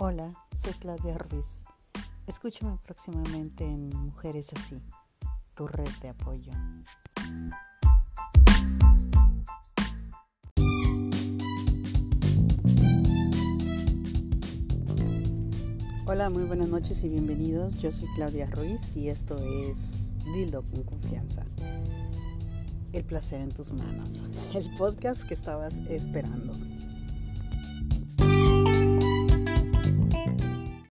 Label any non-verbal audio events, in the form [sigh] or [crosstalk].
Hola, soy Claudia Ruiz. Escúchame próximamente en Mujeres Así, tu red de apoyo. Hola, muy buenas noches y bienvenidos. Yo soy Claudia Ruiz y esto es Dildo con Confianza. El placer en tus manos. [laughs] El podcast que estabas esperando.